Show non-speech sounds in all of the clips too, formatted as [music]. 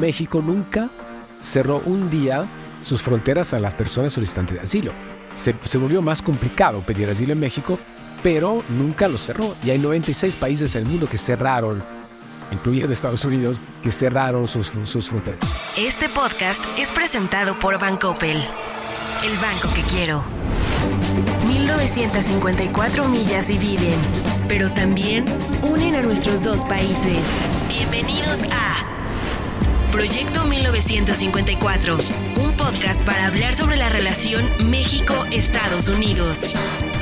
México nunca cerró un día sus fronteras a las personas solicitantes de asilo. Se, volvió más complicado pedir asilo en México, pero nunca lo cerró. Y hay 96 países del mundo que cerraron, incluyendo Estados Unidos, que cerraron sus, sus fronteras. Este podcast es presentado por Bancoppel, el banco que quiero. 1954 millas dividen, pero también unen a nuestros dos países. Bienvenidos a Proyecto 1954, un podcast para hablar sobre la relación México-Estados Unidos.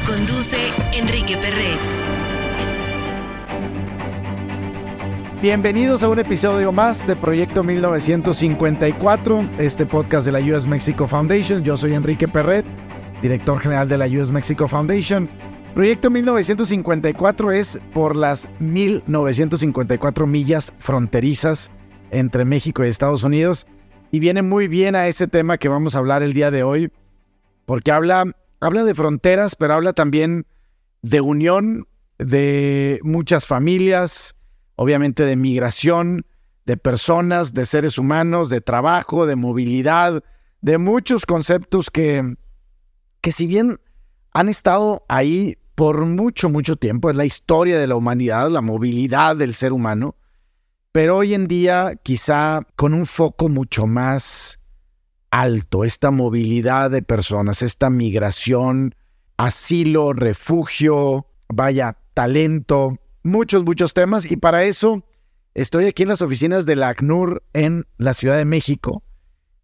Conduce Enrique Perret. Bienvenidos a un episodio más de Proyecto 1954, este podcast de la US Mexico Foundation. Yo soy Enrique Perret director general de la US Mexico Foundation. Proyecto 1954 es por las 1954 millas fronterizas entre México y Estados Unidos. Y viene muy bien a ese tema que vamos a hablar el día de hoy porque habla, habla de fronteras, pero habla también de unión de muchas familias, obviamente de migración, de personas, de seres humanos, de trabajo, de movilidad, de muchos conceptos que que si bien han estado ahí por mucho, mucho tiempo, es la historia de la humanidad, la movilidad del ser humano, pero hoy en día quizá con un foco mucho más alto, esta movilidad de personas, esta migración, asilo, refugio, vaya, talento, muchos, muchos temas. Y para eso estoy aquí en las oficinas de la ACNUR en la Ciudad de México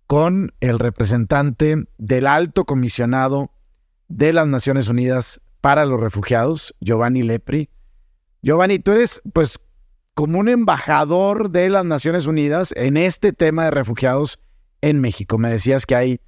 con el representante del alto comisionado de las Naciones Unidas para los Refugiados, Giovanni Lepri. Giovanni, tú eres pues como un embajador de las Naciones Unidas en este tema de refugiados en México. Me decías que hay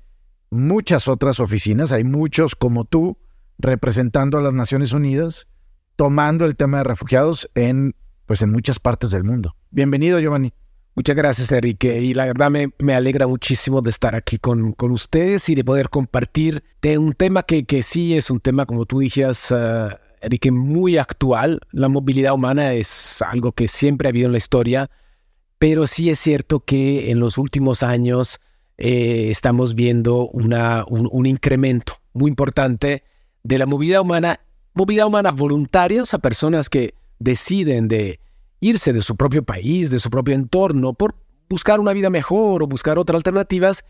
muchas otras oficinas, hay muchos como tú representando a las Naciones Unidas, tomando el tema de refugiados en pues en muchas partes del mundo. Bienvenido, Giovanni. Muchas gracias, Enrique. Y la verdad me, me alegra muchísimo de estar aquí con, con, ustedes y de poder compartir un tema que, que sí es un tema, como tú dijías, uh, Enrique, muy actual. La movilidad humana es algo que siempre ha habido en la historia, pero sí es cierto que en los últimos años eh, estamos viendo una, un, un incremento muy importante de la movilidad humana, movilidad humana voluntaria, o sea, personas que deciden de irse de su propio país, de su propio entorno, por buscar una vida mejor o buscar otras alternativas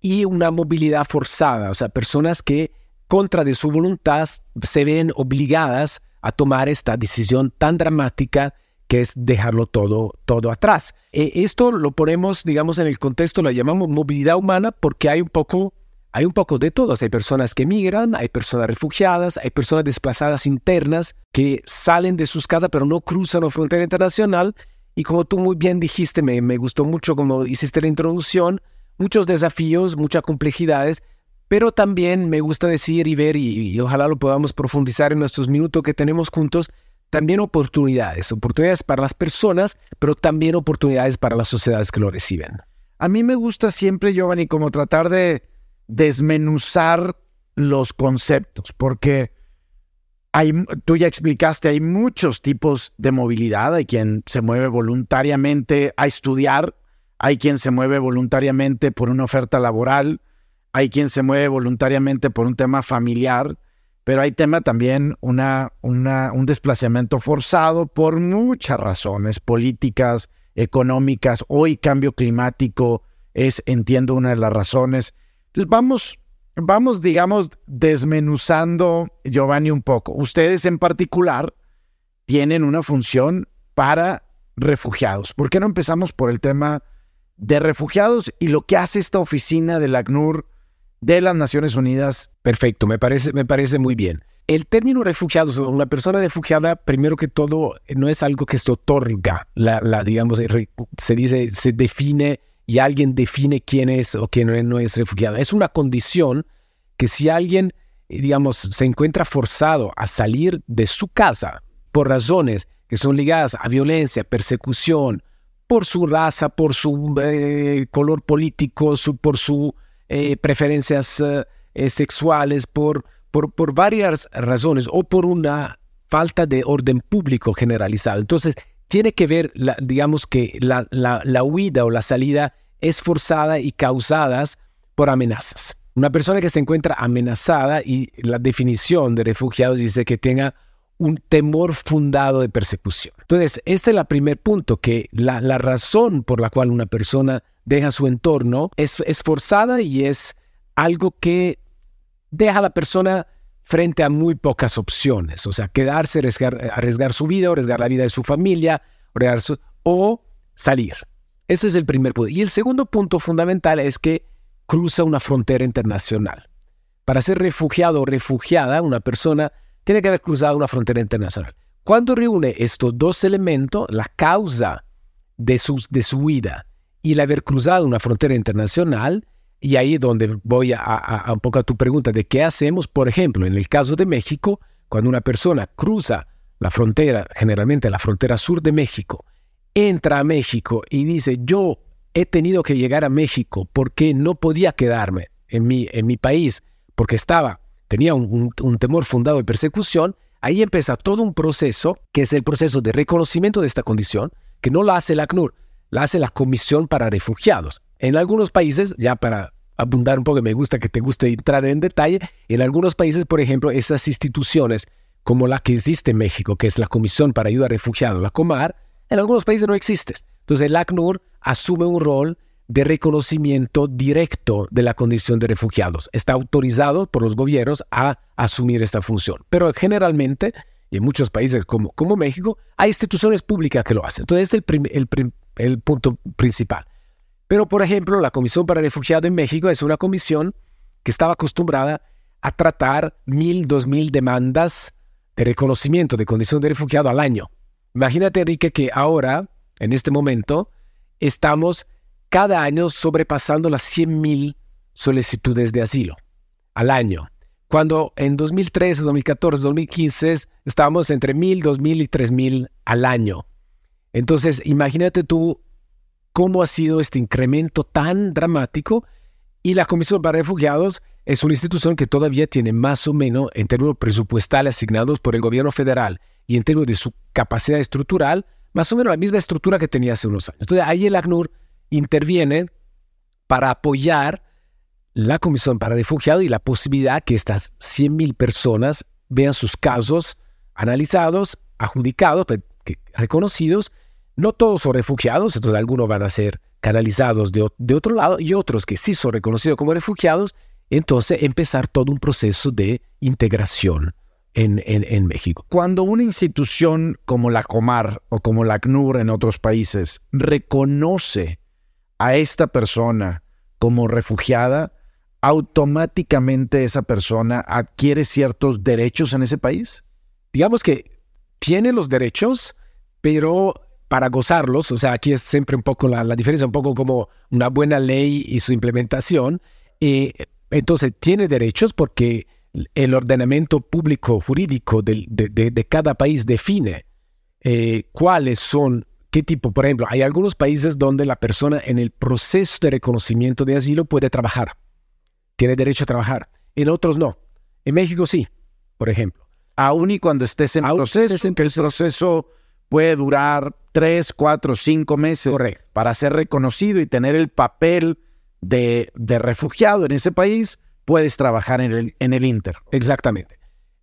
y una movilidad forzada, o sea, personas que contra de su voluntad se ven obligadas a tomar esta decisión tan dramática que es dejarlo todo, todo atrás. E, esto lo ponemos, digamos, en el contexto, lo llamamos movilidad humana porque hay un poco hay un poco de todo. Hay personas que migran, hay personas refugiadas, hay personas desplazadas internas que salen de sus casas pero no cruzan la frontera internacional. Y como tú muy bien dijiste, me, me gustó mucho como hiciste la introducción, muchos desafíos, muchas complejidades, pero también me gusta decir y ver, y, y, ojalá lo podamos profundizar en nuestros minutos que tenemos juntos, también oportunidades, oportunidades para las personas, pero también oportunidades para las sociedades que lo reciben. A mí me gusta siempre, Giovanni, como tratar de, desmenuzar los conceptos, porque hay, tú ya explicaste, hay muchos tipos de movilidad, hay quien se mueve voluntariamente a estudiar, hay quien se mueve voluntariamente por una oferta laboral, hay quien se mueve voluntariamente por un tema familiar, pero hay tema también una, una, un desplazamiento forzado por muchas razones políticas, económicas, hoy cambio climático es, entiendo, una de las razones. Vamos, vamos, digamos, desmenuzando, Giovanni, un poco. Ustedes en particular tienen una función para refugiados. ¿Por qué no empezamos por el tema de refugiados y lo que hace esta oficina del ACNUR de las Naciones Unidas? Perfecto, me parece, me parece muy bien. el término refugiado, una persona refugiada, primero que todo, no es algo que se otorga, la, digamos, se dice, se define y alguien define quién es o quién no es refugiado. Es una condición que si alguien, digamos, se encuentra forzado a salir de su casa por razones que son ligadas a violencia, persecución, por su raza, por su eh, color político, por sus eh, preferencias eh, sexuales, por por, varias razones o por una falta de orden público generalizado. Entonces, tiene que ver, digamos que la, la, huida o la salida es forzada y causadas por amenazas. Una persona que se encuentra amenazada y la definición de refugiado dice que tenga un temor fundado de persecución. Entonces, este es el primer punto, que la, la, razón por la cual una persona deja su entorno es, es forzada y es algo que deja a la persona frente a muy pocas opciones. O sea, quedarse, arriesgar, su vida, arriesgar la vida de su familia, o salir. Ese es el primer punto. Y el segundo punto fundamental es que cruza una frontera internacional. Para ser refugiado o refugiada, una persona tiene que haber cruzado una frontera internacional. Cuando reúne estos dos elementos, la causa de su, de su huida y el haber cruzado una frontera internacional, y ahí es donde voy a, un poco a tu pregunta de qué hacemos, por ejemplo, en el caso de México, cuando una persona cruza la frontera, generalmente la frontera sur de México, entra a México y dice, yo he tenido que llegar a México porque no podía quedarme en mi, en mi país, porque estaba, tenía un, un temor fundado de persecución, ahí empieza todo un proceso, que es el proceso de reconocimiento de esta condición, que no la hace la ACNUR, la hace la Comisión para Refugiados. En algunos países, ya para abundar un poco, me gusta que te guste entrar en detalle, en algunos países, por ejemplo, esas instituciones como la que existe en México, que es la Comisión para Ayuda a Refugiados, la COMAR, en algunos países no existe. Entonces el ACNUR asume un rol de reconocimiento directo de la condición de refugiados. Está autorizado por los gobiernos a asumir esta función. Pero generalmente, y en muchos países como, México, hay instituciones públicas que lo hacen. Entonces es el punto principal. Pero, por ejemplo, la Comisión para Refugiados en México es una comisión que estaba acostumbrada a tratar mil, dos mil demandas de reconocimiento de condición de refugiado al año. Imagínate, Enrique, que ahora, en este momento, estamos cada año sobrepasando las 100 mil solicitudes de asilo al año. Cuando en 2013, 2014, 2015 estábamos entre mil, dos mil y tres mil al año. Entonces, imagínate tú cómo ha sido este incremento tan dramático y la Comisión para Refugiados es una institución que todavía tiene más o menos en términos presupuestales asignados por el gobierno federal y en términos de su capacidad estructural, más o menos la misma estructura que tenía hace unos años. Entonces ahí el ACNUR interviene para apoyar la Comisión para Refugiados y la posibilidad que estas 100.000 personas vean sus casos analizados, adjudicados, reconocidos no todos son refugiados, entonces algunos van a ser canalizados de, otro lado y otros que sí son reconocidos como refugiados, entonces empezar todo un proceso de integración en, en, México. Cuando una institución como la Comar o como la CNUR en otros países reconoce a esta persona como refugiada, automáticamente esa persona adquiere ciertos derechos en ese país? Digamos que tiene los derechos, pero para gozarlos, o sea, aquí es siempre un poco la, diferencia, un poco como una buena ley y su implementación. Y entonces tiene derechos porque el ordenamiento público jurídico de, cada país define eh, cuáles son, qué tipo, por ejemplo, hay algunos países donde la persona en el proceso de reconocimiento de asilo puede trabajar, tiene derecho a trabajar, en otros no. En México sí, por ejemplo. Aún y cuando estés en proceso, en que el proceso puede durar tres, cuatro, cinco meses para ser reconocido y tener el papel de, refugiado en ese país, puedes trabajar en el, en el Inter. Exactamente.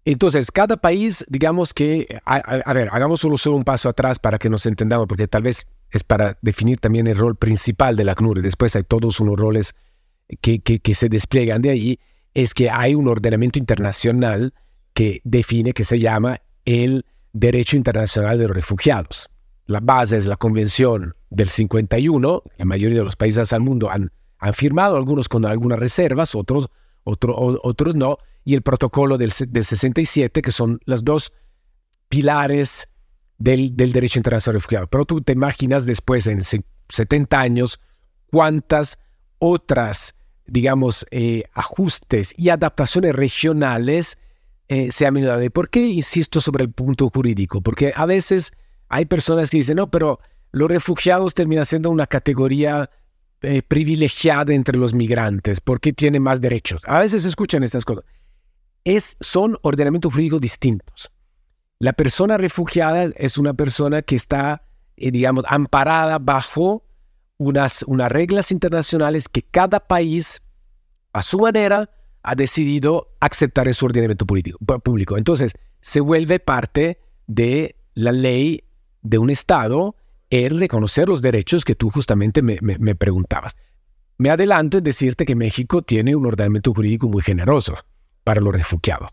Entonces, cada país, digamos que, a, ver, hagamos solo, solo, un paso atrás para que nos entendamos, porque tal vez es para definir también el rol principal de la CNUR, y después hay todos unos roles que, que, que se despliegan de ahí, es que hay un ordenamiento internacional que define, que se llama el derecho internacional de los refugiados. La base es la Convención del 51, la mayoría de los países del mundo han, firmado, algunos con algunas reservas, otros, otros no, y el protocolo del, del 67, que son los dos pilares del, del derecho internacional refugiado. Pero tú te imaginas después, en 70 años, cuántas otras, digamos, eh, ajustes y adaptaciones regionales eh, se han venido ¿Por qué insisto sobre el punto jurídico? Porque a veces hay personas que dicen, no, pero los refugiados terminan siendo una categoría eh, privilegiada entre los migrantes, porque tienen más derechos. A veces escuchan estas cosas. Es, son ordenamientos jurídicos distintos. La persona refugiada es una persona que está, eh, digamos, amparada bajo unas, unas reglas internacionales que cada país, a su manera, ha decidido aceptar en su ordenamiento político, público. Entonces, se vuelve parte de la ley de un Estado el reconocer los derechos que tú justamente me, me, preguntabas. Me adelanto en decirte que México tiene un ordenamiento jurídico muy generoso para los refugiados.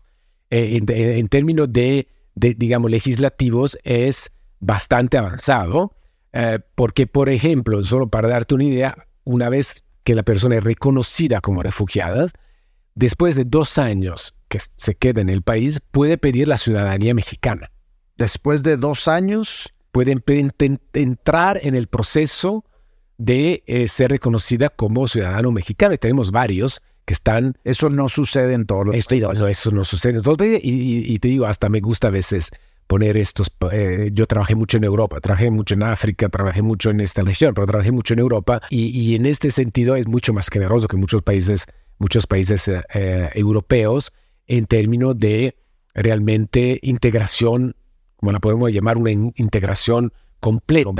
Eh, en, términos de, digamos, legislativos es bastante avanzado, eh, porque, por ejemplo, solo para darte una idea, una vez que la persona es reconocida como refugiada, después de dos años que se queda en el país, puede pedir la ciudadanía mexicana. Después de dos años pueden entrar en el proceso de eh, ser reconocida como ciudadano mexicano. Y tenemos varios que están... Eso no sucede en todos los países. Eso, no sucede en todos los países. Y, te digo, hasta me gusta a veces poner estos... Eh, yo trabajé mucho en Europa, trabajé mucho en África, trabajé mucho en esta región, pero trabajé mucho en Europa. Y, en este sentido es mucho más generoso que muchos países, muchos países eh, europeos en términos de realmente integración como la podemos llamar, una integración completa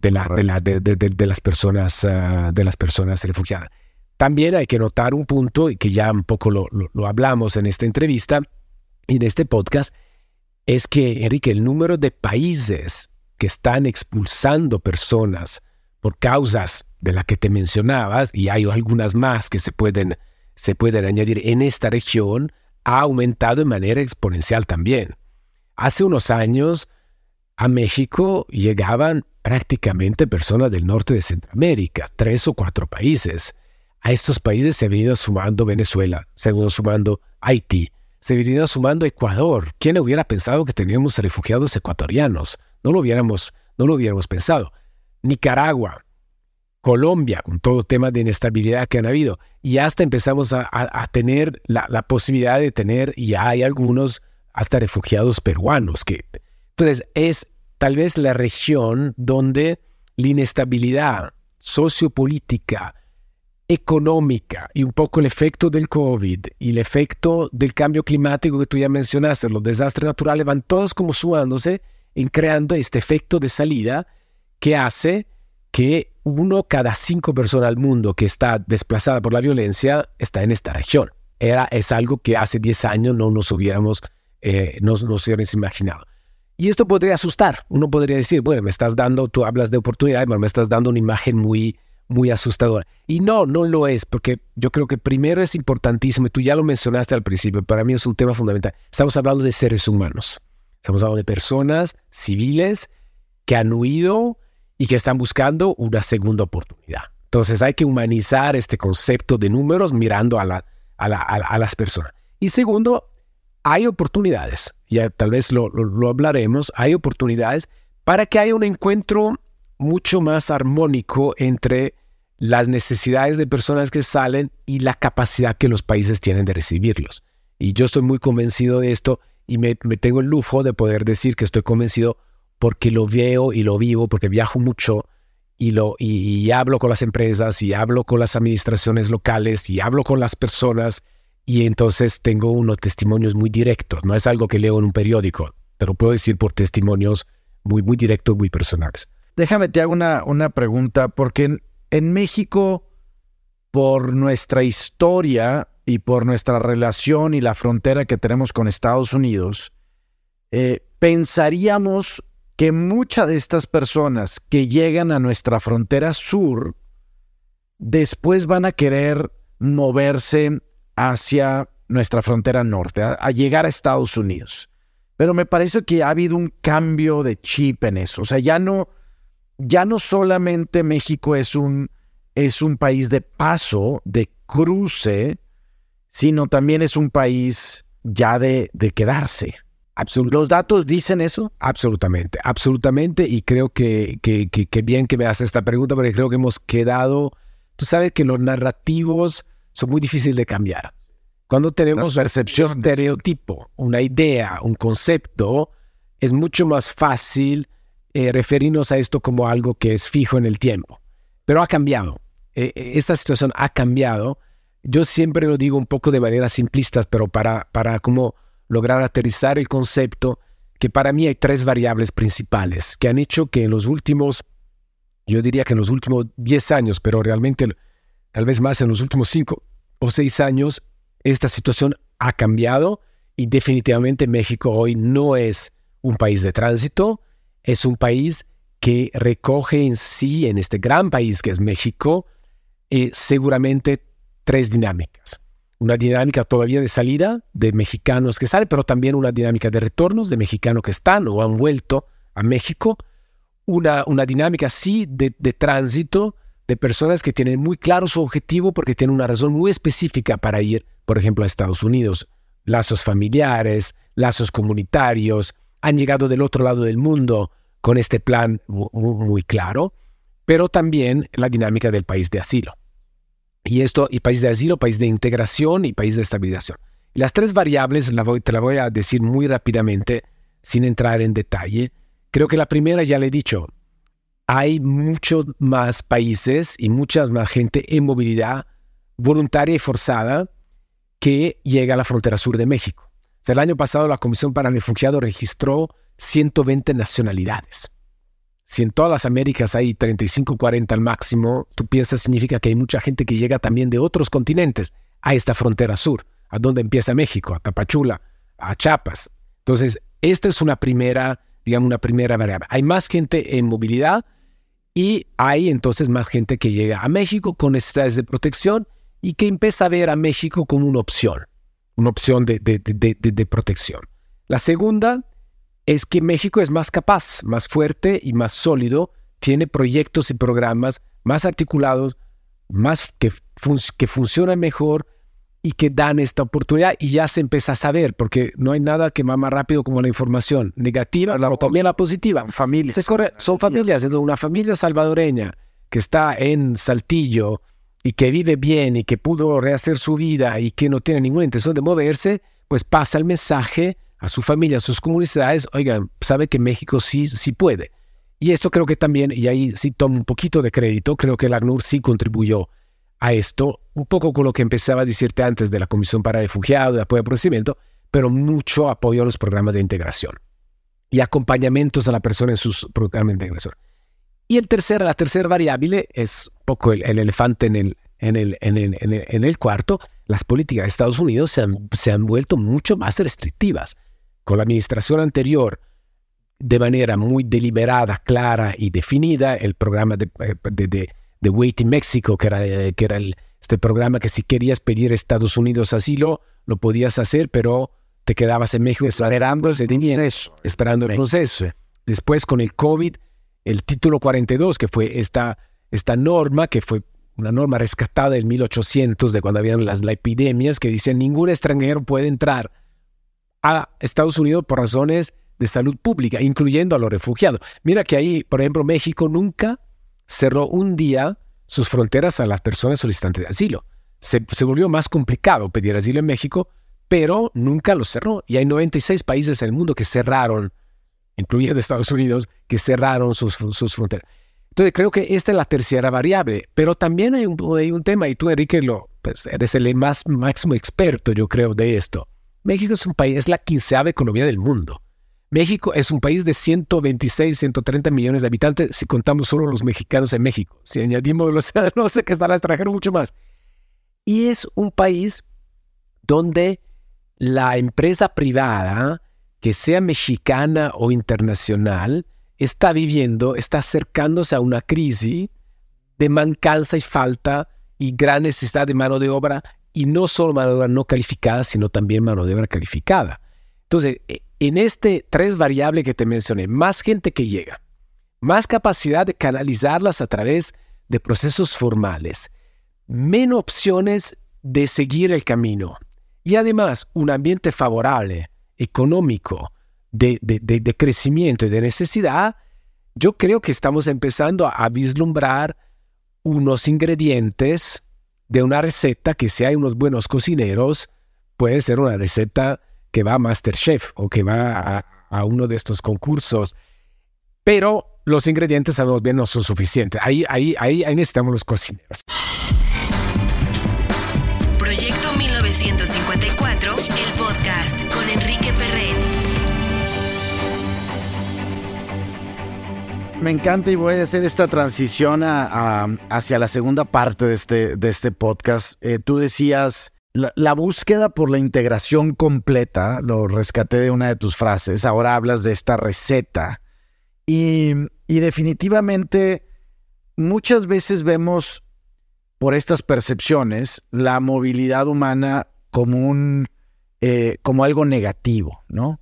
de, la, de, las personas, ah, de las personas refugiadas. También hay que notar un punto, y que ya un poco lo, lo, hablamos en esta entrevista y en este podcast, es que, Enrique, el número de países que están expulsando personas por causas de las que te mencionabas, y hay algunas más que se pueden, se pueden añadir en esta región, ha aumentado de manera exponencial también. Hace unos años a México llegaban prácticamente personas del norte de Centroamérica, tres o cuatro países. A estos países se ha venido sumando Venezuela, se ha venido sumando Haití, se ha venido sumando Ecuador. ¿Quién hubiera pensado que teníamos refugiados ecuatorianos? No lo hubiéramos, no lo hubiéramos pensado. Nicaragua, Colombia, con todo tema de inestabilidad que han habido. Y hasta empezamos a, tener la, la, posibilidad de tener, y hay algunos hasta refugiados peruanos. Que, entonces, es tal vez la región donde la inestabilidad sociopolítica, económica y un poco el efecto del COVID y el efecto del cambio climático que tú ya mencionaste, los desastres naturales van todos como sumándose en creando este efecto de salida que hace que uno cada cinco personas al mundo que está desplazada por la violencia está en esta región. Era, es algo que hace 10 años no nos hubiéramos eh, no, no se hubieran imaginado. Y esto podría asustar. Uno podría decir, bueno, me estás dando, tú hablas de oportunidad, pero me estás dando una imagen muy, muy asustadora. Y no, no lo es, porque yo creo que primero es importantísimo, y tú ya lo mencionaste al principio, para mí es un tema fundamental. Estamos hablando de seres humanos. Estamos hablando de personas civiles que han huido y que están buscando una segunda oportunidad. Entonces hay que humanizar este concepto de números mirando a, la, a, la, a las personas. Y segundo, hay oportunidades, ya tal vez lo, hablaremos, hay oportunidades para que haya un encuentro mucho más armónico entre las necesidades de personas que salen y la capacidad que los países tienen de recibirlos. Y yo estoy muy convencido de esto y me, tengo el lujo de poder decir que estoy convencido porque lo veo y lo vivo, porque viajo mucho y, lo, y hablo con las empresas y hablo con las administraciones locales y hablo con las personas y entonces tengo unos testimonios muy directos. No es algo que leo en un periódico, pero puedo decir por testimonios muy, muy directos, muy personales. Déjame te hago una, una pregunta, porque en, México, por nuestra historia y por nuestra relación y la frontera que tenemos con Estados Unidos, eh, pensaríamos que muchas de estas personas que llegan a nuestra frontera sur después van a querer moverse hacia nuestra frontera norte, a, llegar a Estados Unidos. Pero me parece que ha habido un cambio de chip en eso. O sea, ya no, ya no solamente México es un, es un país de paso, de cruce, sino también es un país ya de, de quedarse. ¿Los datos dicen eso? Absolutamente, absolutamente. Y creo que, que, que, bien que me haces esta pregunta, porque creo que hemos quedado, tú sabes que los narrativos son muy difíciles de cambiar. Cuando tenemos percepción, un estereotipo, una idea, un concepto, es mucho más fácil eh, referirnos a esto como algo que es fijo en el tiempo. Pero ha cambiado. Eh, eh, esta situación ha cambiado. Yo siempre lo digo un poco de manera simplista, pero para, para como lograr aterrizar el concepto que para mí hay tres variables principales que han hecho que en los últimos, yo diría que en los últimos 10 años, pero realmente tal vez más en los últimos 5 o 6 años, esta situación ha cambiado y definitivamente México hoy no es un país de tránsito, es un país que recoge en sí, en este gran país que es México, eh, seguramente tres dinámicas una dinámica todavía de salida de mexicanos que salen, pero también una dinámica de retornos de mexicanos que están o han vuelto a México, una, una dinámica sí de, de tránsito de personas que tienen muy claro su objetivo porque tienen una razón muy específica para ir, por ejemplo, a Estados Unidos, lazos familiares, lazos comunitarios, han llegado del otro lado del mundo con este plan muy claro, pero también la dinámica del país de asilo. Y esto, y país de asilo, país de integración y país de estabilización. Las tres variables la te las voy a decir muy rápidamente, sin entrar en detalle. Creo que la primera ya le he dicho, hay muchos más países y mucha más gente en movilidad voluntaria y forzada que llega a la frontera sur de México. el año pasado la Comisión para Refugiados registró 120 nacionalidades. Si en todas las Américas hay 35, 40 al máximo, tú piensas significa que hay mucha gente que llega también de otros continentes a esta frontera sur, a donde empieza México, a Tapachula, a Chiapas. Entonces, esta es una primera, digamos, una primera variable. Hay más gente en movilidad y hay entonces más gente que llega a México con necesidades de protección y que empieza a ver a México como una opción, una opción de, de, de, de protección. La segunda es que México es más capaz, más fuerte y más sólido, tiene proyectos y programas más articulados, más que, que funcionan mejor y que dan esta oportunidad y ya se empieza a saber, porque no hay nada que va más rápido como la información negativa, la, o también la positiva. Familias. son familias, una familia salvadoreña que está en Saltillo y que vive bien y que pudo rehacer su vida y que no tiene ninguna intención de moverse, pues pasa el mensaje a su familia, a sus comunidades, oigan, sabe que México sí, sí puede. Y esto creo que también, y ahí sí tomo un poquito de crédito, creo que el ACNUR sí contribuyó a esto, un poco con lo que empezaba a decirte antes de la Comisión para Refugiados, de apoyo al procedimiento, pero mucho apoyo a los programas de integración y acompañamientos a la persona en sus programas de integración. Y el tercer, la tercera variable es un poco el, elefante en el, en el, en, el, en, el, cuarto, las políticas de Estados Unidos se han, se han vuelto mucho más restrictivas con la administración anterior, de manera muy deliberada, clara y definida, el programa de, eh, de, de, Waiting México, que era, eh, que era el, este programa que si querías pedir a Estados Unidos asilo, lo podías hacer, pero te quedabas en México esperando el proceso. Esperando el proceso. Después con el COVID, el título 42, que fue esta, esta norma, que fue una norma rescatada en 1800, de cuando habían las, las epidemias, que dice ningún extranjero puede entrar a Estados Unidos por razones de salud pública, incluyendo a los refugiados. Mira que ahí, por ejemplo, México nunca cerró un día sus fronteras a las personas solicitantes de asilo. Se, volvió más complicado pedir asilo en México, pero nunca lo cerró. Y hay 96 países en el mundo que cerraron, incluyendo Estados Unidos, que cerraron sus, fronteras. Entonces creo que esta es la tercera variable, pero también hay un, tema, y tú Enrique lo, pues, eres el más máximo experto, yo creo, de esto. México es un país, es la quinceava economía del mundo. México es un país de 126, 130 millones de habitantes si contamos solo los mexicanos en México. Si añadimos los [laughs] no sé qué estará extranjero mucho más. Y es un país donde la empresa privada, que sea mexicana o internacional, está viviendo, está acercándose a una crisis de mancanza y falta y gran necesidad de mano de obra y no solo mano de obra no calificada, sino también mano de obra calificada. Entonces, e, en este tres variables que te mencioné, más gente que llega, más capacidad de canalizarlas a través de procesos formales, menos opciones de seguir el camino y además un ambiente favorable, económico, de, de, crecimiento y de necesidad, yo creo que estamos empezando a vislumbrar unos ingredientes de una receta que si hay unos buenos cocineros, puede ser una receta que va a Masterchef o que va a, uno de estos concursos. Pero los ingredientes, sabemos bien, no son suficientes. Ahí, ahí, ahí, ahí necesitamos los cocineros. Me encanta y voy a hacer esta transición hacia la segunda parte de este, este podcast. Eh, tú decías, la, búsqueda por la integración completa, lo rescaté de una de tus frases, ahora hablas de esta receta. Y, definitivamente muchas veces vemos por estas percepciones la movilidad humana como, un, eh, como algo negativo, ¿no?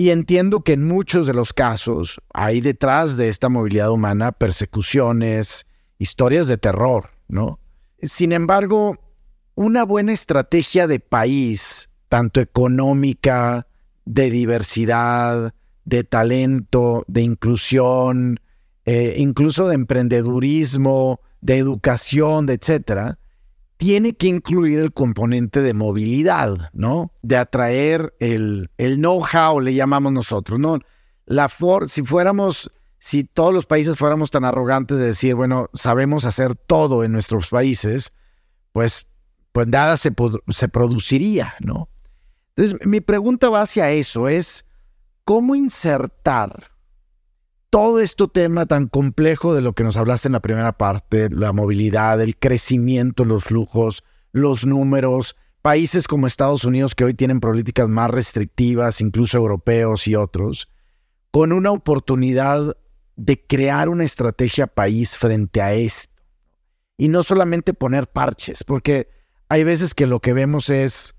Y entiendo que en muchos de los casos hay detrás de esta movilidad humana persecuciones, historias de terror, ¿no? Sin embargo, una buena estrategia de país, tanto económica, de diversidad, de talento, de inclusión, eh, incluso de emprendedurismo, de educación, de etcétera, tiene que incluir el componente de movilidad, ¿no? De atraer el, el know-how, le llamamos nosotros, ¿no? La for si fuéramos, si todos los países fuéramos tan arrogantes de decir, bueno, sabemos hacer todo en nuestros países, pues, pues nada se, se produciría, ¿no? Entonces, mi pregunta va hacia eso, es cómo insertar todo este tema tan complejo de lo que nos hablaste en la primera parte, la movilidad, el crecimiento, los flujos, los números, países como Estados Unidos que hoy tienen políticas más restrictivas, incluso europeos y otros, con una oportunidad de crear una estrategia país frente a esto. Y no solamente poner parches, porque hay veces que lo que vemos es,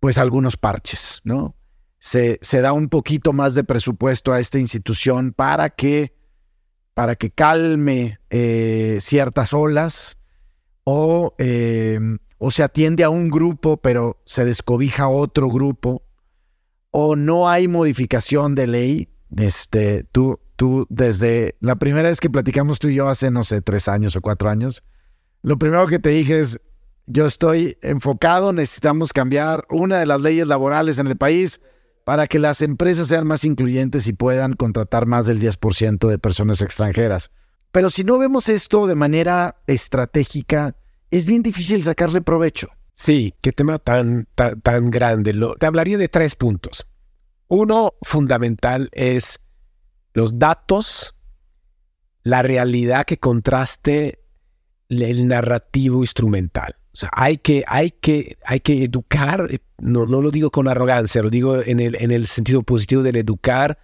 pues, algunos parches, ¿no? Se, da un poquito más de presupuesto a esta institución para que, para que calme eh, ciertas olas o, eh, o se atiende a un grupo pero se descobija otro grupo o no hay modificación de ley. Este, tú, tú, desde la primera vez que platicamos tú y yo hace, no sé, tres años o cuatro años, lo primero que te dije es, yo estoy enfocado, necesitamos cambiar una de las leyes laborales en el país para que las empresas sean más incluyentes y puedan contratar más del 10% de personas extranjeras. Pero si no vemos esto de manera estratégica, es bien difícil sacarle provecho. Sí, qué tema tan, tan, grande. te hablaría de tres puntos. Uno fundamental es los datos, la realidad que contraste el narrativo instrumental. O sea, hay que, hay que, hay que educar, eh, no, no lo digo con arrogancia, lo digo en el, en el sentido positivo de educar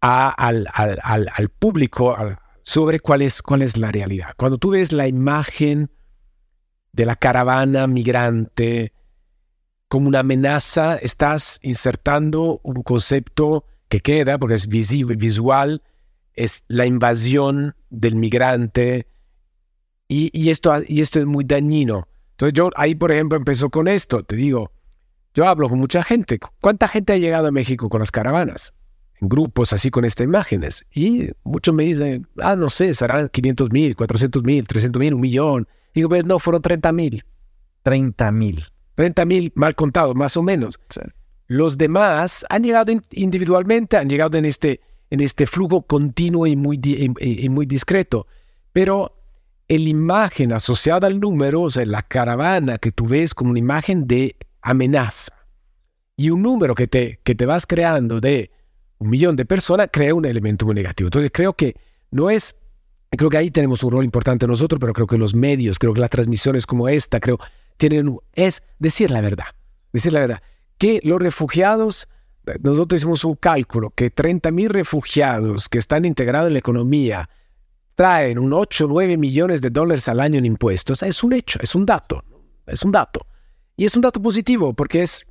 a, al, al, al, público sobre cuál es, cuál es la realidad. Cuando tú ves la imagen de la caravana migrante como una amenaza, estás insertando un concepto que queda, porque es visible, visual, es la invasión del migrante, y, y, esto, y esto es muy dañino. Entonces yo ahí, por ejemplo, empezó con esto. Te digo, yo hablo con mucha gente. ¿Cuánta gente ha llegado a México con las caravanas? En grupos así con estas imágenes. Y muchos me dicen, ah, no sé, serán 500 mil, 400 mil, 300 mil, un millón. Y digo, pues no, fueron 30 mil. 30 mil. 30 mil mal contados, más o menos. Los demás han llegado individualmente, han llegado en este, en este flujo continuo y muy, y muy discreto. Pero la imagen asociada al número, o sea, la caravana que tú ves como una imagen de amenaza. Y un número que te, que te vas creando de un millón de personas crea un elemento muy negativo. Entonces creo que no es, creo que ahí tenemos un rol importante nosotros, pero creo que los medios, creo que las transmisiones como esta, creo, tienen, es decir la verdad, decir la verdad, que los refugiados, nosotros hicimos un cálculo, que 30 mil refugiados que están integrados en la economía, traen un 8 o 9 millones de dólares al año en impuestos, es un hecho, es un dato, es un dato. Y es un dato positivo porque es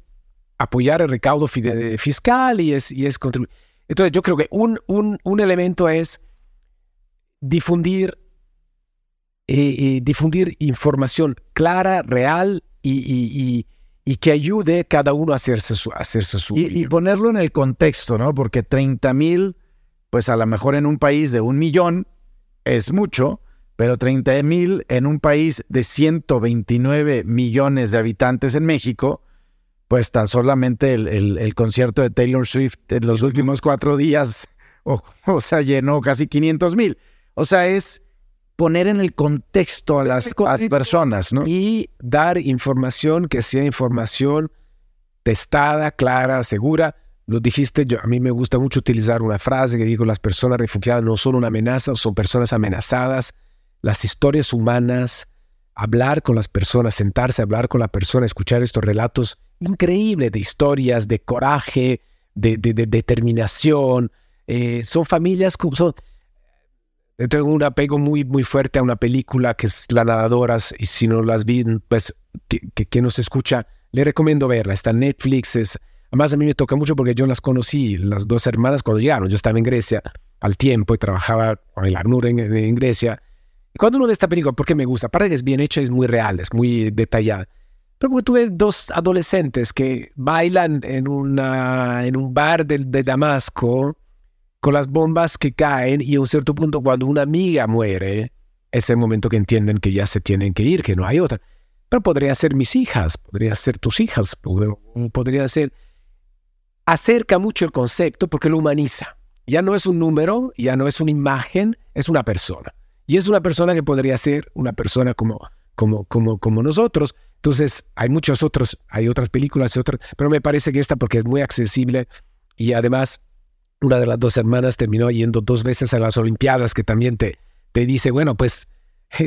apoyar el recaudo fiscal y es, y es contribuir. Entonces yo creo que un, un, un elemento es difundir, eh, eh, difundir información clara, real y, y, y que ayude cada uno a hacerse su, a hacerse su y, y ponerlo en el contexto, ¿no? Porque 30 mil, pues a lo mejor en un país de un millón es mucho, pero 30 mil en un país de 129 millones de habitantes en México, pues tan solamente el, el, el concierto de Taylor Swift en los últimos cuatro días, o, o sea, llenó casi 500 mil. O sea, es poner en el contexto a las, a las personas, ¿no? y dar información que sea información testada, clara, segura. Lo dijiste, yo, a mí me gusta mucho utilizar una frase que digo, las personas refugiadas no son una amenaza, son personas amenazadas. Las historias humanas, hablar con las personas, sentarse a hablar con la persona, escuchar estos relatos increíbles de historias, de coraje, de, de, de determinación. Eh, son familias, son, yo tengo un apego muy, muy fuerte a una película que es La Nadadoras, y si no las vi, pues que nos escucha, le recomiendo verla. Está en Netflix. Es, además, a mí me toca mucho porque yo las conocí, las dos hermanas, cuando llegaron. Yo estaba en Grecia al tiempo y trabajaba con el ACNUR en, en Grecia. Y cuando uno ve esta película, porque me gusta, aparte que es bien hecha, es muy real, es muy detallada. Pero porque tuve dos adolescentes que bailan en, una, en un bar de, de Damasco con las bombas que caen y a un cierto punto cuando una amiga muere, es el momento que entienden que ya se tienen que ir, que no hay otra. Pero podría ser mis hijas, podría ser tus hijas, podría ser... Acerca mucho el concepto porque lo humaniza. Ya no es un número, ya no es una imagen, es una persona. Y es una persona que podría ser una persona como, como, como, como nosotros. Entonces, hay muchos otros, hay otras películas otras, pero me parece que esta porque es muy accesible y además una de las dos hermanas terminó yendo dos veces a las Olimpiadas, que también te, te dice, bueno, pues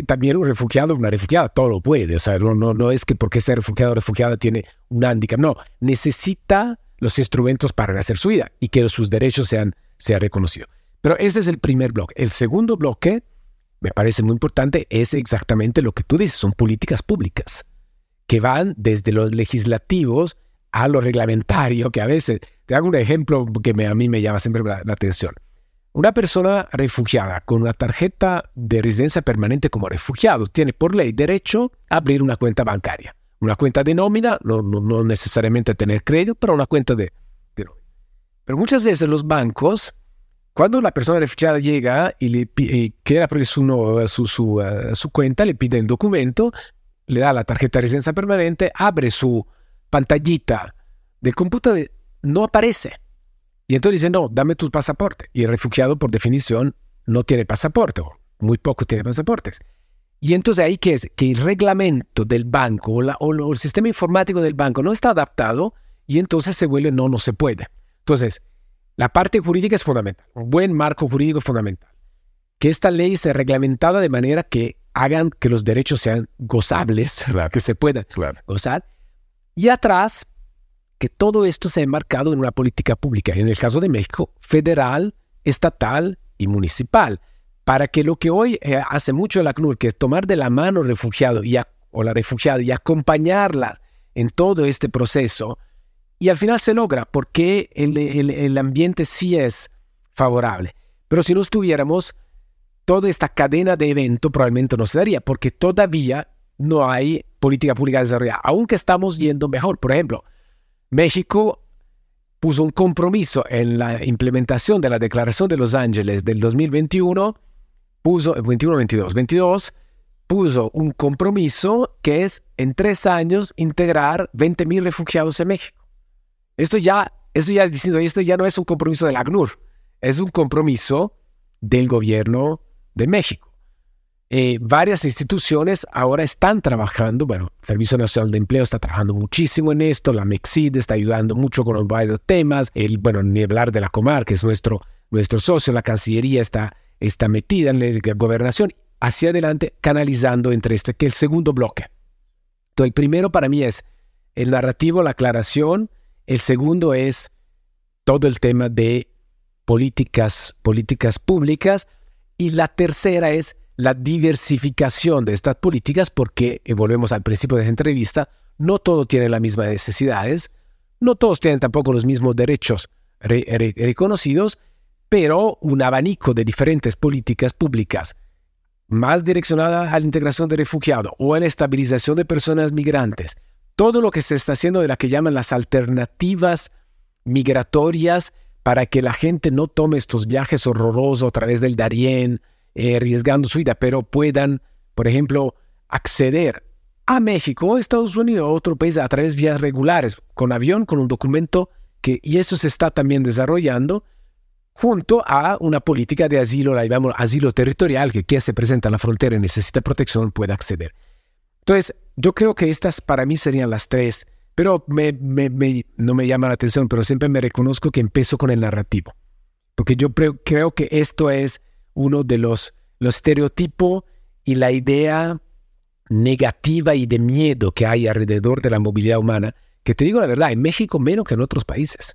también un refugiado, una refugiada, todo lo puede. O sea, no, no, no es que porque sea refugiado o refugiada tiene un hándicap. No, necesita los instrumentos para hacer su vida y que sus derechos sean, sean reconocidos. Pero ese es el primer bloque. El segundo bloque, me parece muy importante, es exactamente lo que tú dices, son políticas públicas que van desde los legislativos a lo reglamentario, que a veces, te hago un ejemplo que a mí me llama siempre la, la atención. Una persona refugiada con una tarjeta de residencia permanente como refugiado tiene por ley derecho a abrir una cuenta bancaria. Una cuenta de nómina, no, no, no necesariamente tener crédito, pero una cuenta de, de, nómina. Pero muchas veces los bancos, cuando la persona refugiada llega y, le, y quiere abrir su, no, su, su, uh, su cuenta, le pide el documento, le da la tarjeta de residencia permanente, abre su pantallita del computador, no aparece. Y entonces dice, no, dame tu pasaporte. Y el refugiado, por definición, no tiene pasaporte, o muy poco tiene pasaportes. Y entonces ahí que es que el reglamento del banco o, la, o, el sistema informático del banco no está adaptado y entonces se vuelve no, no se puede. Entonces, la parte jurídica es fundamental. Un buen marco jurídico es fundamental. Que esta ley sea reglamentada de manera que hagan que los derechos sean gozables, [laughs] claro. que se puedan claro. gozar. Y atrás, que todo esto se ha enmarcado en una política pública, en el caso de México, federal, estatal y municipal, para que lo que hoy eh, hace mucho la CNUR, que es tomar de la mano refugiado y a, o la refugiada y acompañarla en todo este proceso, y al final se logra porque el, el, el ambiente sí es favorable. Pero si no estuviéramos, toda esta cadena de evento probablemente no se daría, porque todavía no hay política pública desarrollada, aunque estamos yendo mejor. Por ejemplo, México puso un compromiso en la implementación de la Declaración de Los Ángeles del 2021, puso, 21-22, 22, puso un compromiso que es en tres años integrar 20.000 refugiados en México. Esto ya, esto ya es diciendo, esto ya no es un compromiso de la ACNUR, es un compromiso del gobierno de México. Eh, varias instituciones ahora están trabajando, bueno, el Servicio Nacional de Empleo está trabajando muchísimo en esto, la MEXID está ayudando mucho con los varios temas, el, bueno, ni hablar de la Comar, que es nuestro, nuestro socio, la Cancillería está, está metida en la gobernación, hacia adelante, canalizando entre este, que el segundo bloque. Entonces, el primero para mí es el narrativo, la aclaración, el segundo es todo el tema de políticas, políticas públicas, y la tercera es la diversificación de estas políticas porque, y volvemos al principio de esta entrevista, no todo tiene las mismas necesidades, no todos tienen tampoco los mismos derechos re re reconocidos, pero un abanico de diferentes políticas públicas más direccionada a la integración de refugiados o a la estabilización de personas migrantes, todo lo que se está haciendo de la que llaman las alternativas migratorias para que la gente no tome estos viajes horrorosos a través del Darién, eh, arriesgando su vida, pero puedan, por ejemplo, acceder a México o Estados Unidos o otro país a través de vías regulares, con avión, con un documento que, y eso se está también desarrollando, junto a una política de asilo, la llamamos asilo territorial, que quien se presenta a la frontera y necesita protección puede acceder. Entonces, yo creo que estas para mí serían las tres, pero me, no me llama la atención, pero siempre me reconozco que empiezo con el narrativo, porque yo creo que esto es uno de los, los estereotipos y la idea negativa y de miedo que hay alrededor de la movilidad humana, que te digo la verdad, en México menos que en otros países.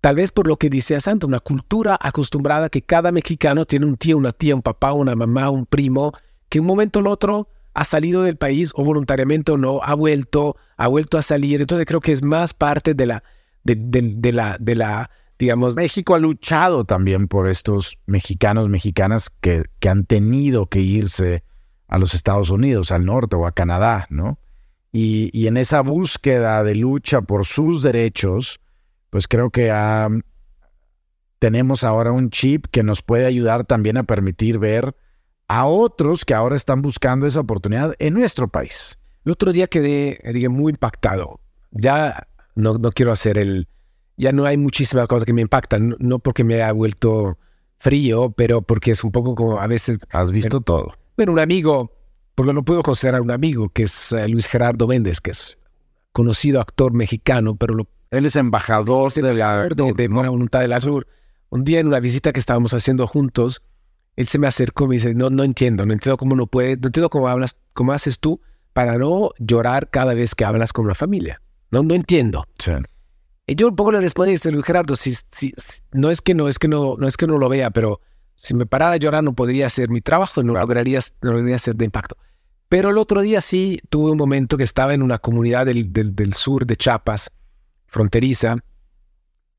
Tal vez por lo que dice Santa, una cultura acostumbrada que cada mexicano tiene un tío, una tía, un papá, una mamá, un primo, que un momento o otro ha salido del país o voluntariamente o no, ha vuelto, ha vuelto a salir. Entonces creo que es más parte de la, de, la, de la, digamos... México ha luchado también por estos mexicanos, mexicanas que, que han tenido que irse a los Estados Unidos, al norte o a Canadá, ¿no? Y, y en esa búsqueda de lucha por sus derechos, pues creo que tenemos ahora un chip que nos puede ayudar también a permitir ver a otros que ahora están buscando esa oportunidad en nuestro país. El otro día quedé, muy impactado. Ya no, no quiero hacer el... Ya no hay muchísimas cosas que me impactan, no porque me haya vuelto frío, pero porque es un poco como a veces... Has visto todo. Bueno, un amigo, porque lo puedo considerar un amigo, que es eh, Luis Gerardo Méndez, que es conocido actor mexicano, pero lo, él es embajador de la de, Buena Voluntad del Azul. Un día en una visita que estábamos haciendo juntos, él se me acercó y me dice, no, no entiendo, no entiendo cómo no puedes, no entiendo cómo hablas, cómo haces tú para no llorar cada vez que hablas con la familia. No, no entiendo. Y yo un poco le respondí, Gerardo, si, si, no es que no, es que no, no es que no lo vea, pero si me parara a llorar no podría hacer mi trabajo, no, lograría, no lograría ser de impacto. Pero el otro día sí tuve un momento que estaba en una comunidad del, del, sur de Chiapas, fronteriza,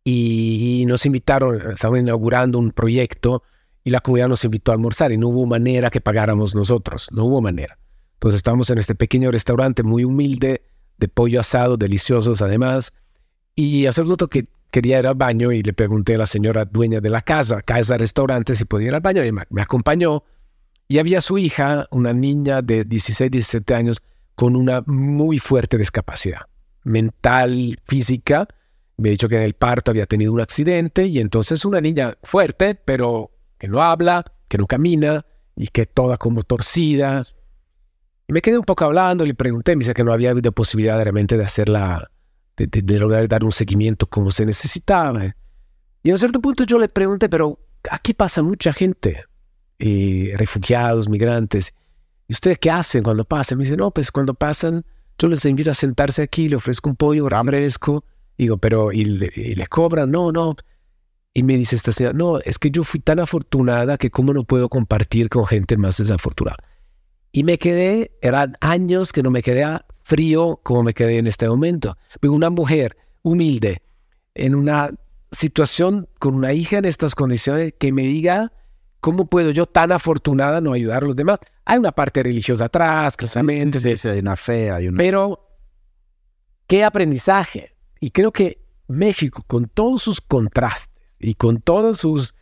y, nos invitaron, estaban inaugurando un proyecto y la comunidad nos invitó a almorzar y no hubo manera que pagáramos nosotros, no hubo manera. Entonces estábamos en este pequeño restaurante muy humilde, de pollo asado, deliciosos además, y hace un que quería ir al baño y le pregunté a la señora dueña de la casa, casa restaurante, si podía ir al baño y me, acompañó. Y había su hija, una niña de 16, 17 años, con una muy fuerte discapacidad mental, física. Me ha dicho que en el parto había tenido un accidente y entonces una niña fuerte, pero que no habla, que no camina y que toda como torcida. Me quedé un poco hablando, le pregunté, me dice que no había habido posibilidad realmente de hacerla de, lograr dar un seguimiento como se necesitaba. Y a un cierto punto yo le pregunté, pero aquí pasa mucha gente, eh, refugiados, migrantes. ¿Y ustedes qué hacen cuando pasan? Me dice, no, pues cuando pasan, yo les invito a sentarse aquí, le ofrezco un pollo fresco. Digo, pero ¿y le, cobran? No, no. Y me dice esta señora, no, es que yo fui tan afortunada que cómo no puedo compartir con gente más desafortunada. Y me quedé, eran años que no me quedé frío como me quedé en este momento. Una mujer humilde en una situación con una hija en estas condiciones que me diga cómo puedo yo tan afortunada no ayudar a los demás. Hay una parte religiosa atrás, claramente. Sí, hay una fe, hay una... Pero, ¿qué aprendizaje? Y creo que México, con todos sus contrastes y con todas sus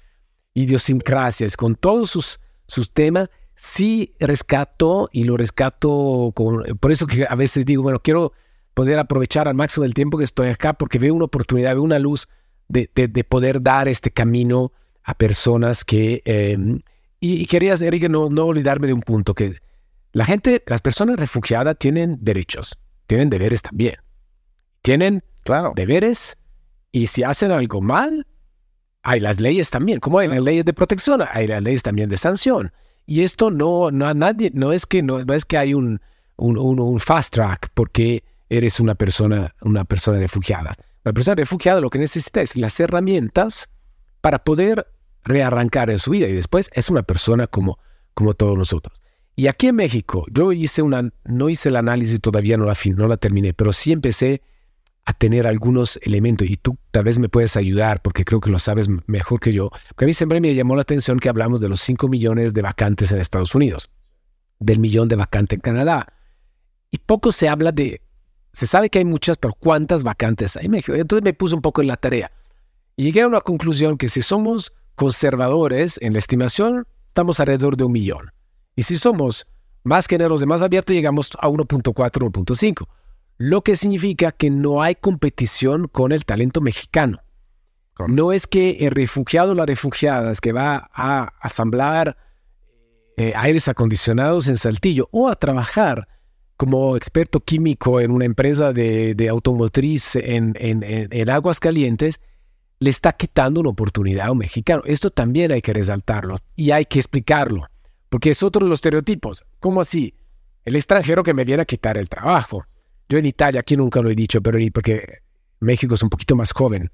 idiosincrasias, con todos sus, sus temas, sí rescato y lo rescato por eso que a veces digo, bueno, quiero poder aprovechar al máximo del tiempo que estoy acá porque veo una oportunidad, veo una luz de, poder dar este camino a personas que... Em, y, quería, Enrique, no, no olvidarme de un punto, que la gente, las personas refugiadas tienen derechos, tienen deberes también. Tienen claro. deberes y si hacen algo mal, hay las leyes también. Como hay las leyes de protección, hay las leyes también de sanción. Y esto no, no, a nadie, no es que, no, no es que hay un, un, un, fast track porque eres una persona, una persona refugiada. La persona refugiada lo que necesita es las herramientas para poder rearrancar en su vida y después es una persona como, como todos nosotros. Y aquí en México, yo hice una, no hice el análisis todavía, no la, no la terminé, pero sí empecé a tener algunos elementos y tú tal vez me puedes ayudar porque creo que lo sabes mejor que yo. Porque a mí siempre me llamó la atención que hablamos de los 5 millones de vacantes en Estados Unidos, del millón de vacantes en Canadá. Y poco se habla de se sabe que hay muchas, pero ¿cuántas vacantes hay en México? Entonces me puse un poco en la tarea y llegué a una conclusión que si somos conservadores en la estimación, estamos alrededor de un millón. Y si somos más generosos y más abiertos, llegamos a 1.4, 1.5. Lo que significa que no hay competición con el talento mexicano. No es que el refugiado o la refugiada es que va a asamblar eh, aires acondicionados en Saltillo o a trabajar como experto químico en una empresa de, automotriz en, en, aguas calientes, le está quitando una oportunidad a un mexicano. Esto también hay que resaltarlo y hay que explicarlo, porque es otro de los estereotipos. ¿Cómo así? El extranjero que me viene a quitar el trabajo. Yo en Italia, aquí nunca lo he dicho, pero porque México es un poquito más joven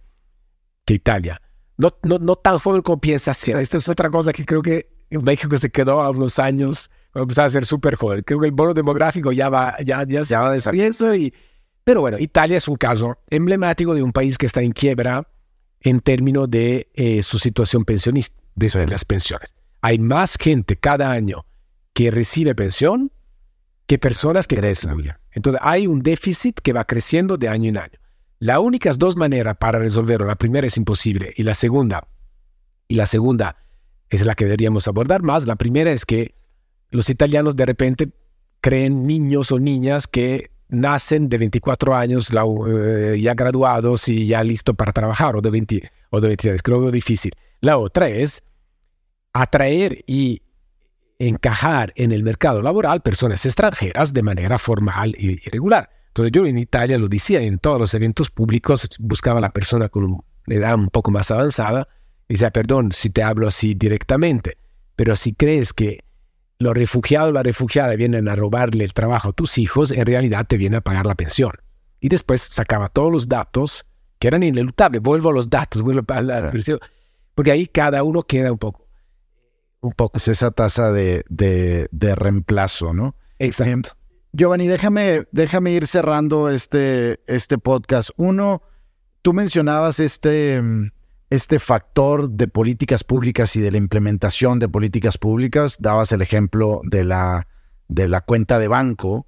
que Italia. No, no, no tan joven como piensa ser. Esta es otra cosa que creo que México se quedó a unos años, empezaba a ser súper joven. Creo que el bono demográfico ya va, ya, ya se va a Y, pero bueno, Italia es un caso emblemático de un país que está en quiebra en términos de eh, su situación pensionista, de las pensiones. Hay más gente cada año que recibe pensión que personas que crecen. Entonces hay un déficit que va creciendo de año en año. Las únicas dos maneras para resolverlo, la primera es imposible y la segunda, y la segunda es la que deberíamos abordar más. La primera es que los italianos de repente creen niños o niñas que nacen de 24 años eh, ya graduados y ya listos para trabajar o de, 20, o de 23. Creo que es difícil. La otra es atraer y encajar en el mercado laboral personas extranjeras de manera formal y regular. Entonces yo en Italia lo decía en todos los eventos públicos, buscaba a la persona con una edad un poco más avanzada Dice, perdón si te hablo así directamente, pero si crees que los refugiados o la refugiada vienen a robarle el trabajo a tus hijos, en realidad te vienen a pagar la pensión. Y después sacaba todos los datos que eran inelutables. Vuelvo a los datos, vuelvo a la porque ahí cada uno queda un poco. Un poco. Es esa tasa de, de, de reemplazo, ¿no? Exacto. Giovanni, déjame, déjame ir cerrando este, este podcast. Uno, tú mencionabas este, este factor de políticas públicas y de la implementación de políticas públicas. Dabas el ejemplo de la, de la cuenta de banco,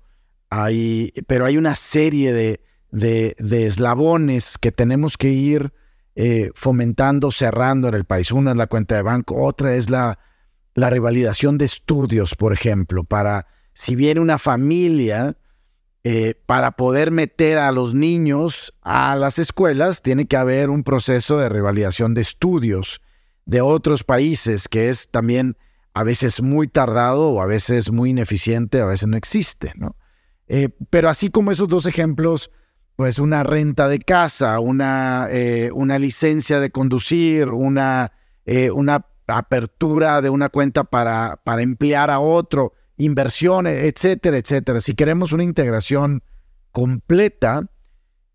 hay, pero hay una serie de, de, eslabones que tenemos que ir eh, fomentando, cerrando en el país. Una es la cuenta de banco, otra es la, la revalidación de estudios, por ejemplo, para si viene una familia eh, para poder meter a los niños a las escuelas, tiene que haber un proceso de revalidación de estudios de otros países, que es también a veces muy tardado o a veces muy ineficiente, a veces no existe, ¿no? Eh, pero así como esos dos ejemplos, pues una renta de casa, una, eh, una licencia de conducir, una, una apertura de una cuenta para, para emplear a otro, inversiones, etcétera, etcétera. Si queremos una integración completa,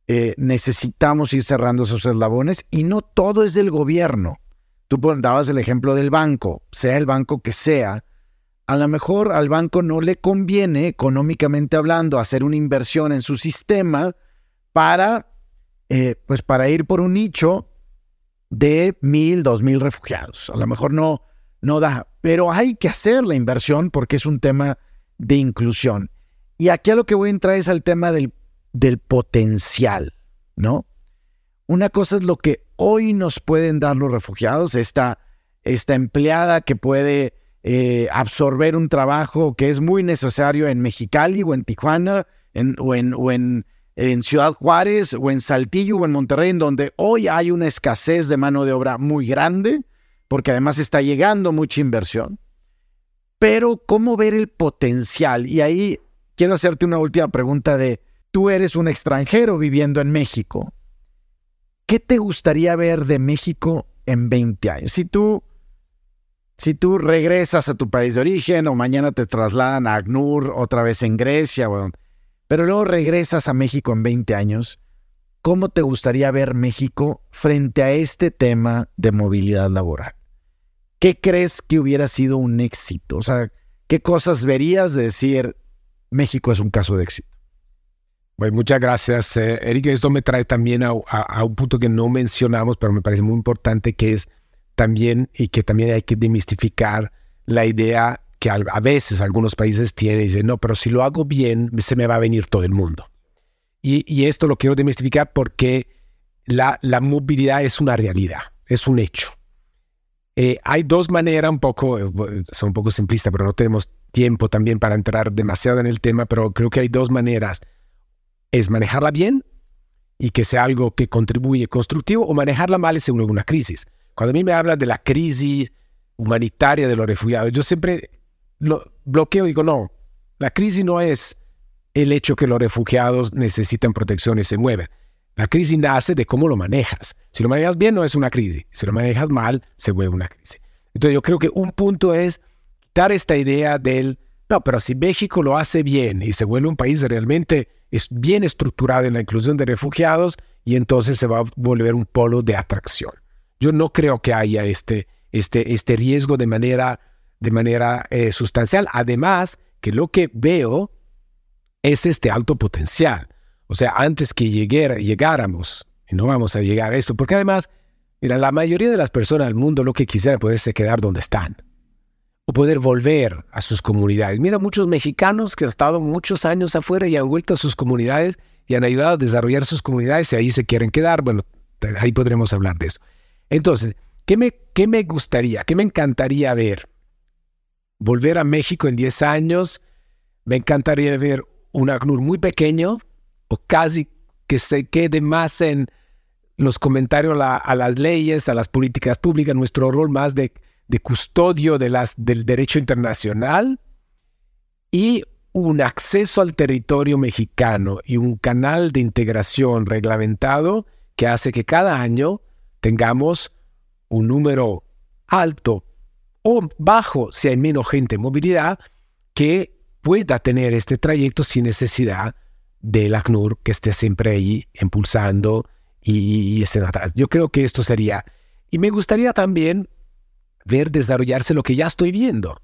eh, necesitamos ir cerrando esos eslabones y no todo es del gobierno. Tú dabas el ejemplo del banco, sea el banco que sea, a lo mejor al banco no le conviene, económicamente hablando, hacer una inversión en su sistema para, eh, pues para ir por un nicho de mil, dos mil refugiados. A lo mejor no, no da, pero hay que hacer la inversión porque es un tema de inclusión. Y aquí a lo que voy a entrar es al tema del, del potencial, ¿no? Una cosa es lo que hoy nos pueden dar los refugiados, esta, esta empleada que puede eh, absorber un trabajo que es muy necesario en Mexicali o en Tijuana o, en, o en, en Ciudad Juárez o en Saltillo o en Monterrey, en donde hoy hay una escasez de mano de obra muy grande porque además está llegando mucha inversión. Pero ¿cómo ver el potencial? Y ahí quiero hacerte una última pregunta de, tú eres un extranjero viviendo en México. ¿Qué te gustaría ver de México en 20 años? Si tú, si tú regresas a tu país de origen o mañana te trasladan a ACNUR otra vez en Grecia, pero luego regresas a México en 20 años, ¿cómo te gustaría ver México frente a este tema de movilidad laboral? ¿Qué crees que hubiera sido un éxito? O sea, ¿qué cosas verías de decir México es un caso de éxito? Bueno, muchas gracias, eh, Eric. Esto me trae también a, un punto que no mencionamos, pero me parece muy importante, que es también, y que también hay que demistificar la idea que a, veces algunos países tienen y dicen, no, pero si lo hago bien, se me va a venir todo el mundo. Y, esto lo quiero demistificar porque la, la movilidad es una realidad, es un hecho. Eh, hay dos maneras, un poco, son un poco simplistas, pero no tenemos tiempo también para entrar demasiado en el tema, pero creo que hay dos maneras. Es manejarla bien y que sea algo que contribuye constructivo o manejarla mal según una crisis. Cuando a mí me habla de la crisis humanitaria de los refugiados, yo siempre lo bloqueo y digo, no, la crisis no es el hecho que los refugiados necesitan protección y se mueven. La crisis nace de cómo lo manejas. Si lo manejas bien, no es una crisis. Si lo manejas mal, se vuelve una crisis. Entonces yo creo que un punto es quitar esta idea del, no, pero si México lo hace bien y se vuelve un país realmente es bien estructurado en la inclusión de refugiados, y entonces se va a volver un polo de atracción. Yo no creo que haya este, este, este riesgo de manera, de manera eh, sustancial. Además, que lo que veo es este alto potencial. O sea, antes que llegáramos, y no vamos a llegar a esto, porque además, mira, la mayoría de las personas del mundo lo que quisiera poderse quedar donde están o poder volver a sus comunidades. Mira, muchos mexicanos que han estado muchos años afuera y han vuelto a sus comunidades y han ayudado a desarrollar sus comunidades y ahí se quieren quedar. Bueno, ahí podremos hablar de eso. Entonces, ¿qué me, qué me gustaría, qué me encantaría ver? Volver a México en 10 años, me encantaría ver un ACNUR muy pequeño o casi que se quede más en los comentarios a, las leyes, a las políticas públicas, nuestro rol más de, custodio de las, del derecho internacional y un acceso al territorio mexicano y un canal de integración reglamentado que hace que cada año tengamos un número alto o bajo, si hay menos gente en movilidad, que pueda tener este trayecto sin necesidad del ACNUR que esté siempre ahí impulsando y, estén atrás. Yo creo que esto sería. Y me gustaría también ver desarrollarse lo que ya estoy viendo,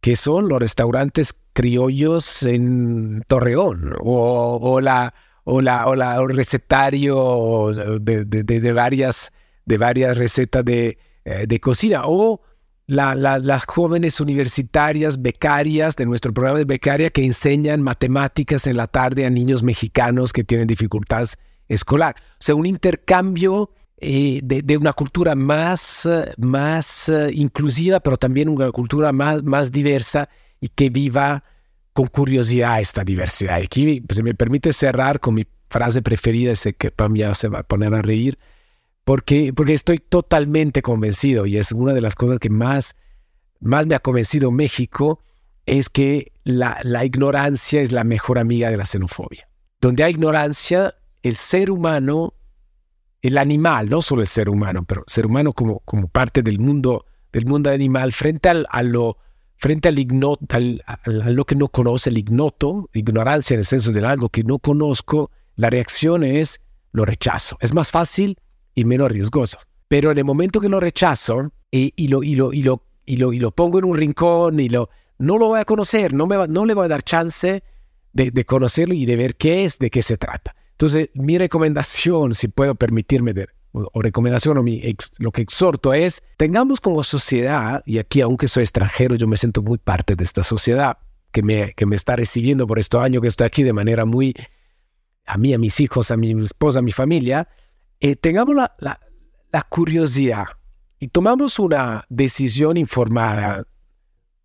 que son los restaurantes criollos en Torreón o, la o la o la recetario de, varias de varias recetas de, eh, de cocina o las jóvenes universitarias becarias de nuestro programa de becaria que enseñan matemáticas en la tarde a niños mexicanos que tienen dificultades escolar. O sea, un intercambio eh, de, una cultura más, más eh, inclusiva, pero también una cultura más, más diversa y que viva con curiosidad esta diversidad. Y aquí se me permite cerrar con mi frase preferida, sé que Pam ya se va a poner a reír, porque, porque estoy totalmente convencido y es una de las cosas que más, más me ha convencido México, es que la, la ignorancia es la mejor amiga de la xenofobia. Donde hay ignorancia, el ser humano, el animal, no solo el ser humano, pero el ser humano como, como parte del mundo, del mundo animal, frente al, a lo, frente al, ignoto, al, a lo que no conoce, el ignoto, ignorancia en el senso de algo que no conozco, la reacción es lo rechazo. Es más fácil y menos riesgoso. Pero en el momento que lo rechazo y, y, lo, y, lo, y, lo, y, lo, y lo pongo en un rincón y lo, no lo voy a conocer, no, me no le voy a dar chance de, de, conocerlo y de ver qué es, de qué se trata. Entonces, mi recomendación, si puedo permitirme, de, o, recomendación o mi lo que exhorto es, tengamos como sociedad, y aquí aunque soy extranjero, yo me siento muy parte de esta sociedad que me, que me está recibiendo por estos años que estoy aquí de manera muy, a mí, a mis hijos, a mi esposa, a mi familia, eh, tengamos la, curiosidad y tomamos una decisión informada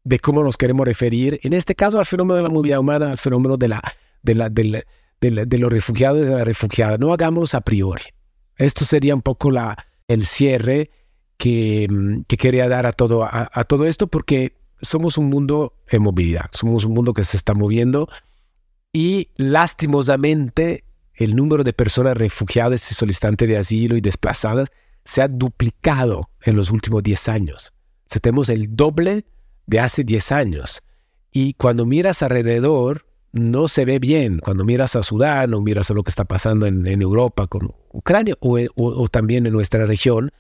de cómo nos queremos referir, en este caso al fenómeno de la movilidad humana, al fenómeno de, los refugiados y de la refugiada. No hagamos a priori. Esto sería un poco el cierre que, mm, que quería dar a, todo esto, porque somos un mundo en movilidad, somos un mundo que se está moviendo y lastimosamente el número de personas refugiadas y solicitantes de asilo y desplazadas se ha duplicado en los últimos 10 años. O tenemos el doble de hace 10 años. Y cuando miras alrededor, no se ve bien. Cuando miras a Sudán o miras a lo que está pasando en, Europa con Ucrania o, también en nuestra región,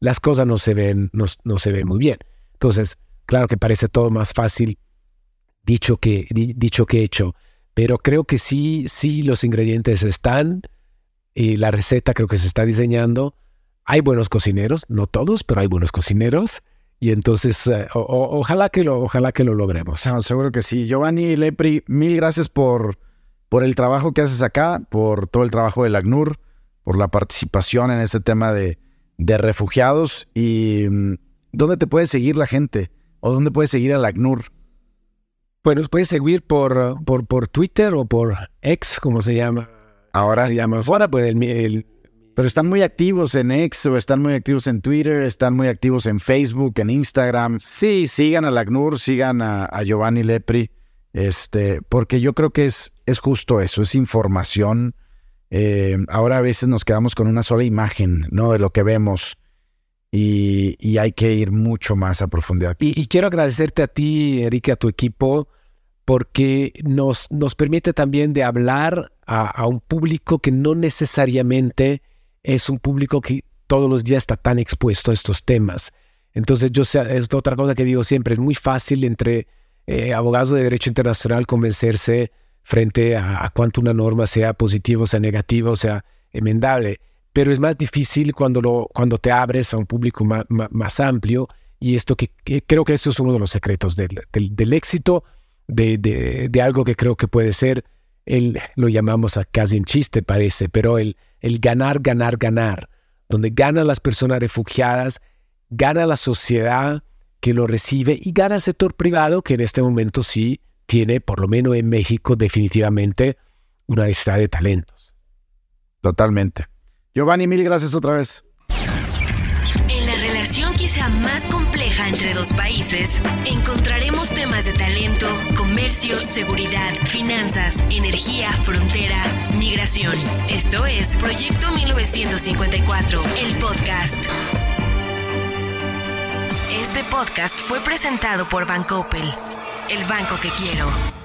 las cosas no se, ven, no, no, se ven muy bien. Entonces, claro que parece todo más fácil dicho que, dicho que hecho. Pero creo que sí, sí los ingredientes están y la receta creo que se está diseñando. Hay buenos cocineros, no todos, pero hay buenos cocineros. Y entonces, eh, ojalá, que lo, ojalá que lo logremos. seguro que sí. Giovanni Lepri, mil gracias por por el trabajo que haces acá, por todo el trabajo del ACNUR, por la participación en este tema de, de refugiados y mm, dónde te puede seguir la gente o dónde puede seguir al ACNUR. Bueno, puedes seguir por, por, por Twitter o por X, como se llama. Ahora se llama ahora, pues el, Pero están muy activos en X o están muy activos en Twitter, están muy activos en Facebook, en Instagram. Sí, sigan al ACNUR, sigan a, a Giovanni Lepri, este, porque yo creo que es, es justo eso, es información eh, ahora a veces nos quedamos con una sola imagen, ¿no? De lo que vemos. Y, hay que ir mucho más a profundidad. Y, quiero agradecerte a ti, Enrique, a tu equipo, porque nos, nos permite también de hablar a, un público que no necesariamente es un público que todos los días está tan expuesto a estos temas. Entonces, yo sé, es otra cosa que digo siempre, es muy fácil entre eh, abogados de derecho internacional convencerse frente a, cuánto una norma sea positiva sea negativa o sea enmendable. Pero es más difícil cuando, lo, cuando te abres a un público más, amplio y esto que, creo que eso es uno de los secretos del, del, éxito de, de, algo que creo que puede ser, el, lo llamamos a casi en chiste parece, pero el, el ganar, ganar, ganar, donde ganan las personas refugiadas, gana la sociedad que lo recibe y gana el sector privado que en este momento sí tiene, por lo menos en México, definitivamente una necesidad de talentos. Totalmente. Giovanni, mil gracias otra vez. En la relación quizá más compleja entre dos países, encontraremos temas de talento, comercio, seguridad, finanzas, energía, frontera, migración. Esto es Proyecto 1954, el podcast. Este podcast fue presentado por Opel el banco que quiero.